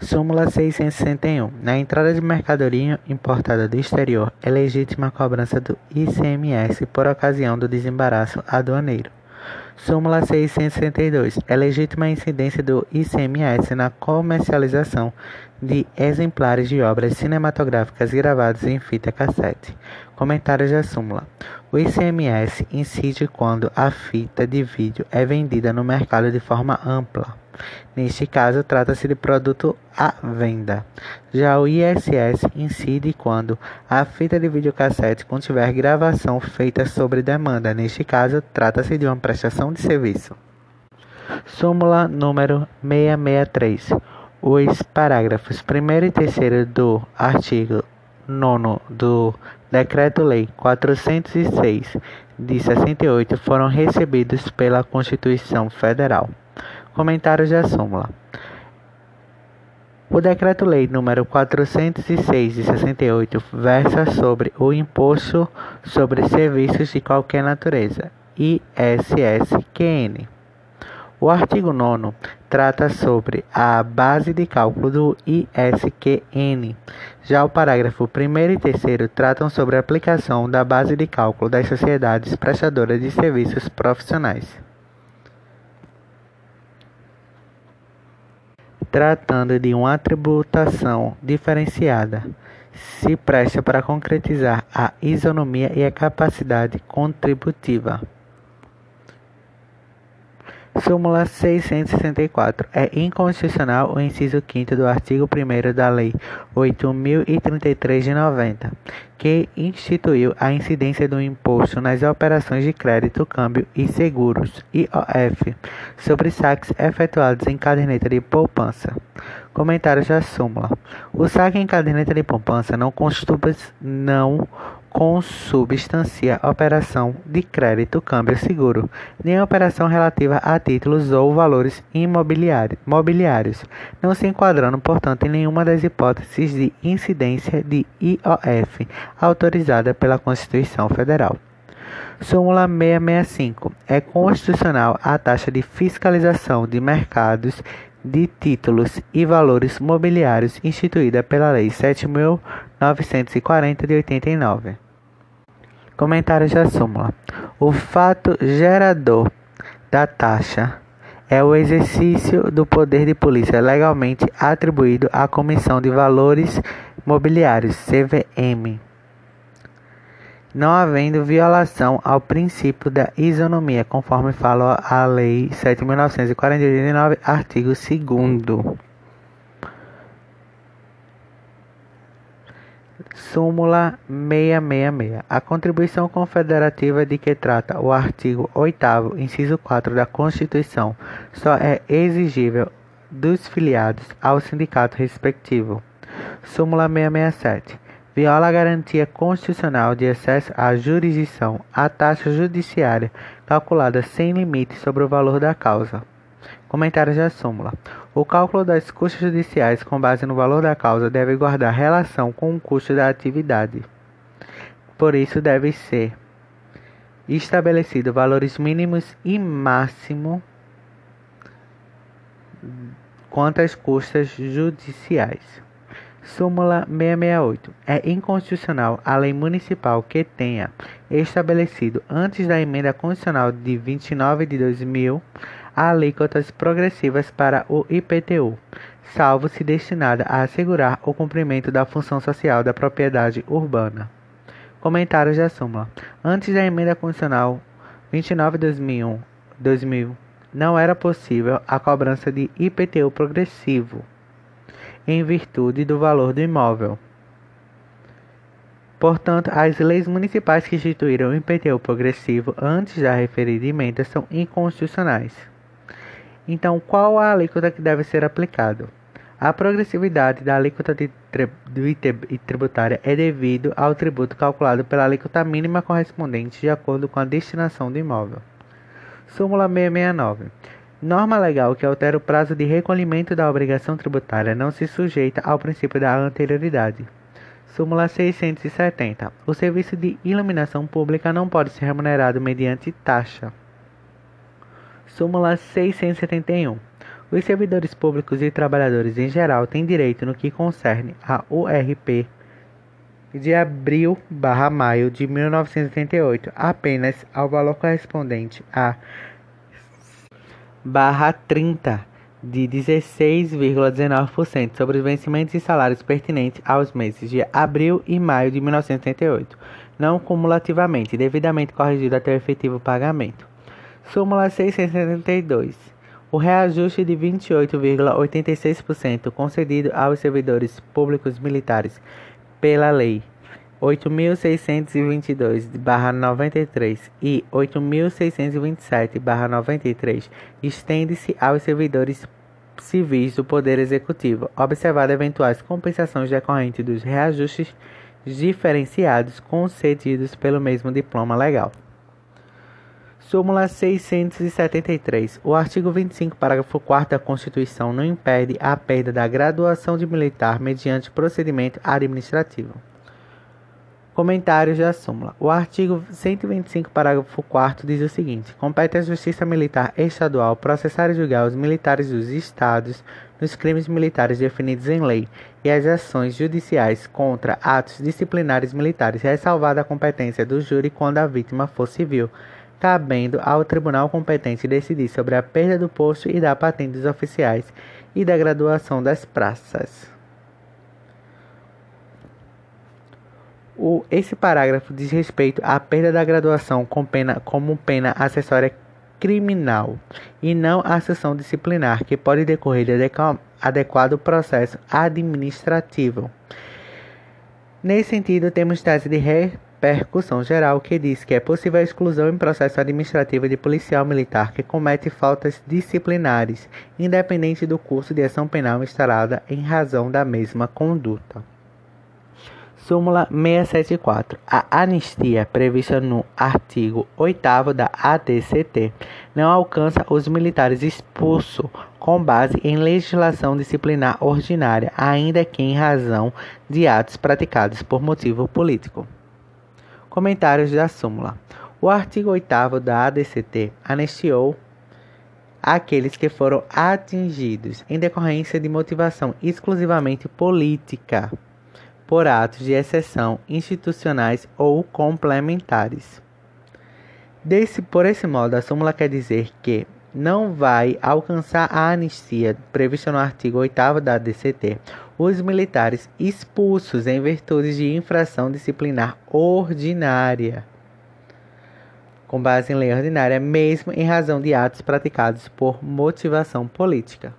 Súmula 661. Na entrada de mercadoria importada do exterior, é legítima a cobrança do ICMS por ocasião do desembaraço aduaneiro. Súmula 662. É legítima a incidência do ICMS na comercialização de exemplares de obras cinematográficas gravadas em fita cassete. Comentários da súmula. O ICMS incide quando a fita de vídeo é vendida no mercado de forma ampla. Neste caso, trata-se de produto à venda. Já o ISS incide quando a fita de videocassete contiver gravação feita sobre demanda. Neste caso, trata-se de uma prestação de serviço. Súmula número 663. Os parágrafos 1 e 3 do artigo 9 do Decreto-Lei 406 de 68 foram recebidos pela Constituição Federal. Comentários da súmula. O Decreto-Lei nº 406 de 68 versa sobre o Imposto sobre Serviços de Qualquer Natureza, ISSQN. O artigo 9 trata sobre a base de cálculo do ISQN. Já o parágrafo 1 e 3 tratam sobre a aplicação da base de cálculo das sociedades prestadoras de serviços profissionais. tratando de uma tributação diferenciada, se presta para concretizar a isonomia e a capacidade contributiva. Súmula 664. É inconstitucional o inciso 5 do artigo 1 da Lei 8.033 de 90, que instituiu a incidência do imposto nas operações de crédito, câmbio e seguros, IOF, sobre saques efetuados em caderneta de poupança. Comentários da súmula. O saque em caderneta de poupança não, não consubstancia operação de crédito, câmbio seguro, nem operação relativa a títulos ou valores imobiliários, não se enquadrando, portanto, em nenhuma das hipóteses de incidência de IOF autorizada pela Constituição Federal. Súmula 665. É constitucional a taxa de fiscalização de mercados de títulos e valores mobiliários instituída pela Lei 7.940 de 89. Comentários da súmula. O fato gerador da taxa é o exercício do poder de polícia legalmente atribuído à Comissão de Valores Mobiliários, CVM, não havendo violação ao princípio da isonomia, conforme fala a Lei 7.949, artigo 2 Súmula 666. A contribuição confederativa de que trata o artigo 8 inciso 4 da Constituição, só é exigível dos filiados ao sindicato respectivo. Súmula 667. Viola a garantia constitucional de acesso à jurisdição à taxa judiciária calculada sem limite sobre o valor da causa. Comentários da súmula. O cálculo das custas judiciais com base no valor da causa deve guardar relação com o custo da atividade. Por isso, deve ser estabelecido valores mínimos e máximo quanto às custas judiciais. Súmula 668. É inconstitucional a lei municipal que tenha estabelecido, antes da emenda constitucional de 29 de 2000, alíquotas progressivas para o IPTU, salvo se destinada a assegurar o cumprimento da função social da propriedade urbana. Comentários da súmula. Antes da emenda constitucional 29 de 2001, 2000, não era possível a cobrança de IPTU progressivo em virtude do valor do imóvel. Portanto, as leis municipais que instituíram o IPTU progressivo antes da referida emenda são inconstitucionais. Então, qual a alíquota que deve ser aplicada? A progressividade da alíquota de tributária é devido ao tributo calculado pela alíquota mínima correspondente de acordo com a destinação do imóvel. Súmula 669. Norma legal que altera o prazo de recolhimento da obrigação tributária não se sujeita ao princípio da anterioridade. Súmula 670. O serviço de iluminação pública não pode ser remunerado mediante taxa. Súmula 671. Os servidores públicos e trabalhadores em geral têm direito no que concerne a URP de abril barra maio de 1988 apenas ao valor correspondente a barra 30 de 16,19% sobre os vencimentos e salários pertinentes aos meses de abril e maio de 1988, não cumulativamente, devidamente corrigido até o efetivo pagamento. Súmula 672. O reajuste de 28,86% concedido aos servidores públicos militares pela Lei 8.622-93 e 8.627-93 estende-se aos servidores civis do Poder Executivo, observado eventuais compensações decorrentes dos reajustes diferenciados concedidos pelo mesmo diploma legal. Súmula 673. O artigo 25, parágrafo 4 da Constituição não impede a perda da graduação de militar mediante procedimento administrativo. Comentários da súmula. O artigo 125, parágrafo 4 diz o seguinte: compete à Justiça Militar Estadual processar e julgar os militares dos estados nos crimes militares definidos em lei e as ações judiciais contra atos disciplinares militares, ressalvada a competência do júri quando a vítima for civil, cabendo ao tribunal competente decidir sobre a perda do posto e da patente dos oficiais e da graduação das praças. O, esse parágrafo diz respeito à perda da graduação com pena, como pena acessória criminal e não à sanção disciplinar, que pode decorrer de adequado processo administrativo. Nesse sentido, temos tese de repercussão geral que diz que é possível a exclusão em processo administrativo de policial militar que comete faltas disciplinares, independente do curso de ação penal instalada em razão da mesma conduta. Súmula 674. A anistia prevista no artigo 8 da ADCT não alcança os militares expulsos com base em legislação disciplinar ordinária, ainda que em razão de atos praticados por motivo político. Comentários da súmula. O artigo 8 da ADCT anistiou aqueles que foram atingidos em decorrência de motivação exclusivamente política por atos de exceção institucionais ou complementares. Desse, por esse modo, a súmula quer dizer que não vai alcançar a anistia prevista no artigo 8 da DCT os militares expulsos em virtude de infração disciplinar ordinária, com base em lei ordinária, mesmo em razão de atos praticados por motivação política.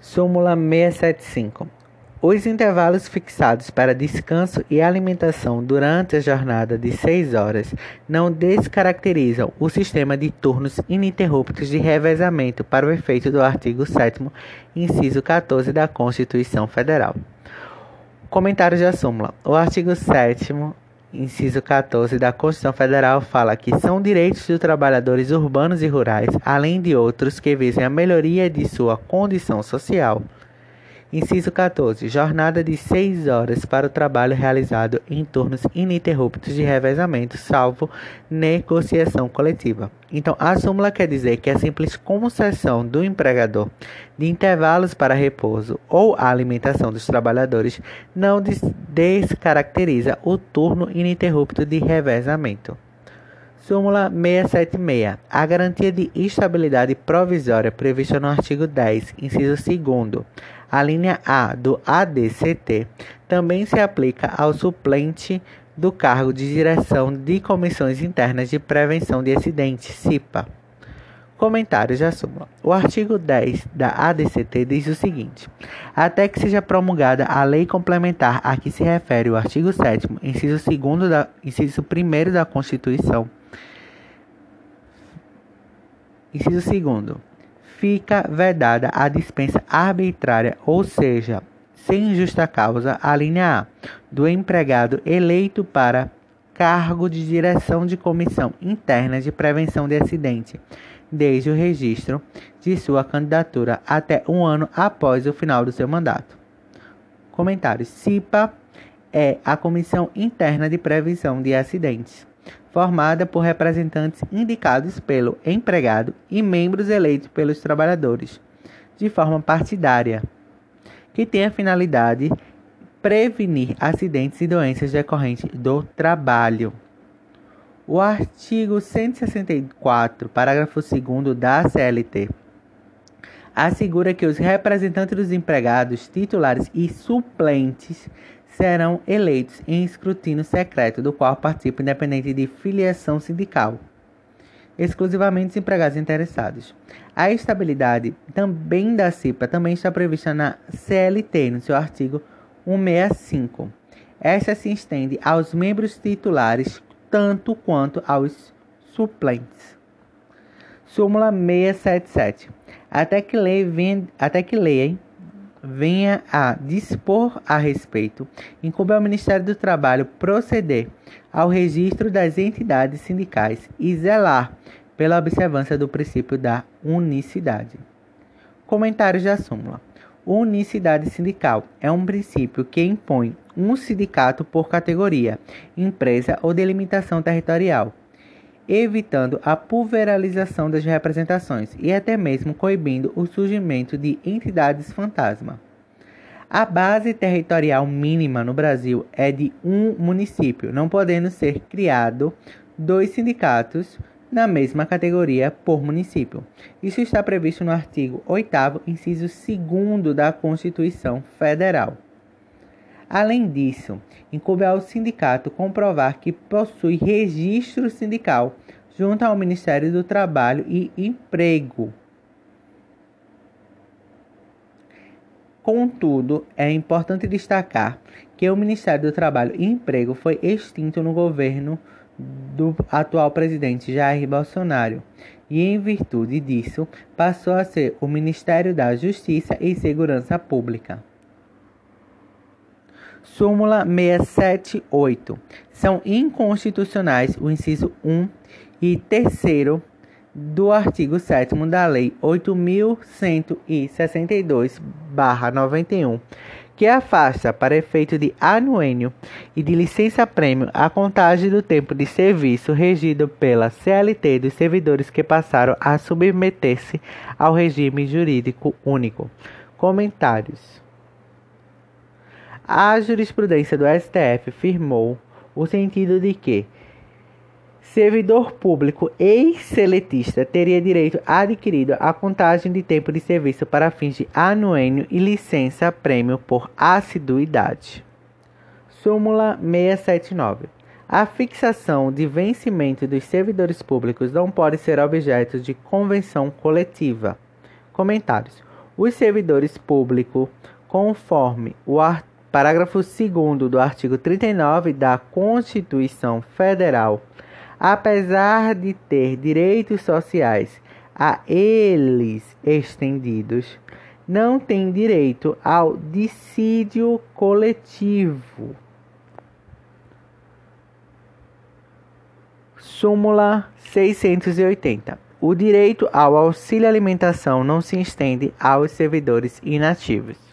Súmula 675. Os intervalos fixados para descanso e alimentação durante a jornada de 6 horas não descaracterizam o sistema de turnos ininterruptos de revezamento para o efeito do artigo 7, inciso 14 da Constituição Federal. Comentários da súmula. O artigo 7, inciso 14 da Constituição Federal fala que são direitos dos trabalhadores urbanos e rurais, além de outros que visem a melhoria de sua condição social. Inciso 14. Jornada de 6 horas para o trabalho realizado em turnos ininterruptos de revezamento, salvo negociação coletiva. Então, a súmula quer dizer que a simples concessão do empregador de intervalos para repouso ou alimentação dos trabalhadores não descaracteriza o turno ininterrupto de revezamento. Súmula 676. A garantia de estabilidade provisória prevista no artigo 10, inciso 2 a linha A do ADCT também se aplica ao suplente do cargo de direção de Comissões Internas de Prevenção de Acidentes, CIPA. Comentários da súmula. O artigo 10 da ADCT diz o seguinte: até que seja promulgada a lei complementar a que se refere o artigo 7, inciso 2 da inciso 1 da Constituição. Inciso 2 fica vedada a dispensa arbitrária, ou seja, sem justa causa, a linha A, do empregado eleito para cargo de direção de comissão interna de prevenção de acidente, desde o registro de sua candidatura até um ano após o final do seu mandato. Comentário: CIPA é a Comissão Interna de Prevenção de Acidentes. Formada por representantes indicados pelo empregado e membros eleitos pelos trabalhadores, de forma partidária, que tem a finalidade prevenir acidentes e doenças decorrentes do trabalho. O artigo 164, parágrafo 2 da CLT, assegura que os representantes dos empregados, titulares e suplentes serão eleitos em escrutínio secreto, do qual participam independente de filiação sindical, exclusivamente os empregados interessados. A estabilidade também da CIPA também está prevista na CLT, no seu artigo 165. Esta se estende aos membros titulares tanto quanto aos suplentes. Súmula 677. Até que lei venha, até que lei venha a dispor a respeito, incumbe ao Ministério do Trabalho proceder ao registro das entidades sindicais e zelar pela observância do princípio da unicidade. Comentários da súmula. Unicidade sindical é um princípio que impõe um sindicato por categoria, empresa ou delimitação territorial, evitando a pulveralização das representações e até mesmo coibindo o surgimento de entidades fantasma. A base territorial mínima no Brasil é de um município, não podendo ser criado dois sindicatos na mesma categoria por município. Isso está previsto no artigo 8 inciso 2 da Constituição Federal. Além disso, incumbe ao sindicato comprovar que possui registro sindical junto ao Ministério do Trabalho e Emprego. Contudo, é importante destacar que o Ministério do Trabalho e Emprego foi extinto no governo do atual presidente Jair Bolsonaro e, em virtude disso, passou a ser o Ministério da Justiça e Segurança Pública. Súmula 678. São inconstitucionais o inciso 1 e 3 do artigo 7 da Lei 8.162-91, que afasta, para efeito de anuênio e de licença-prêmio, a contagem do tempo de serviço regido pela CLT dos servidores que passaram a submeter-se ao regime jurídico único. Comentários. A jurisprudência do STF firmou o sentido de que servidor público ex-seletista teria direito adquirido à contagem de tempo de serviço para fins de anuênio e licença-prêmio por assiduidade. Súmula 679. A fixação de vencimento dos servidores públicos não pode ser objeto de convenção coletiva. Comentários. Os servidores públicos, conforme o parágrafo 2 do artigo 39 da Constituição Federal, apesar de ter direitos sociais a eles estendidos, não tem direito ao dissídio coletivo. Súmula 680. O direito ao auxílio alimentação não se estende aos servidores inativos.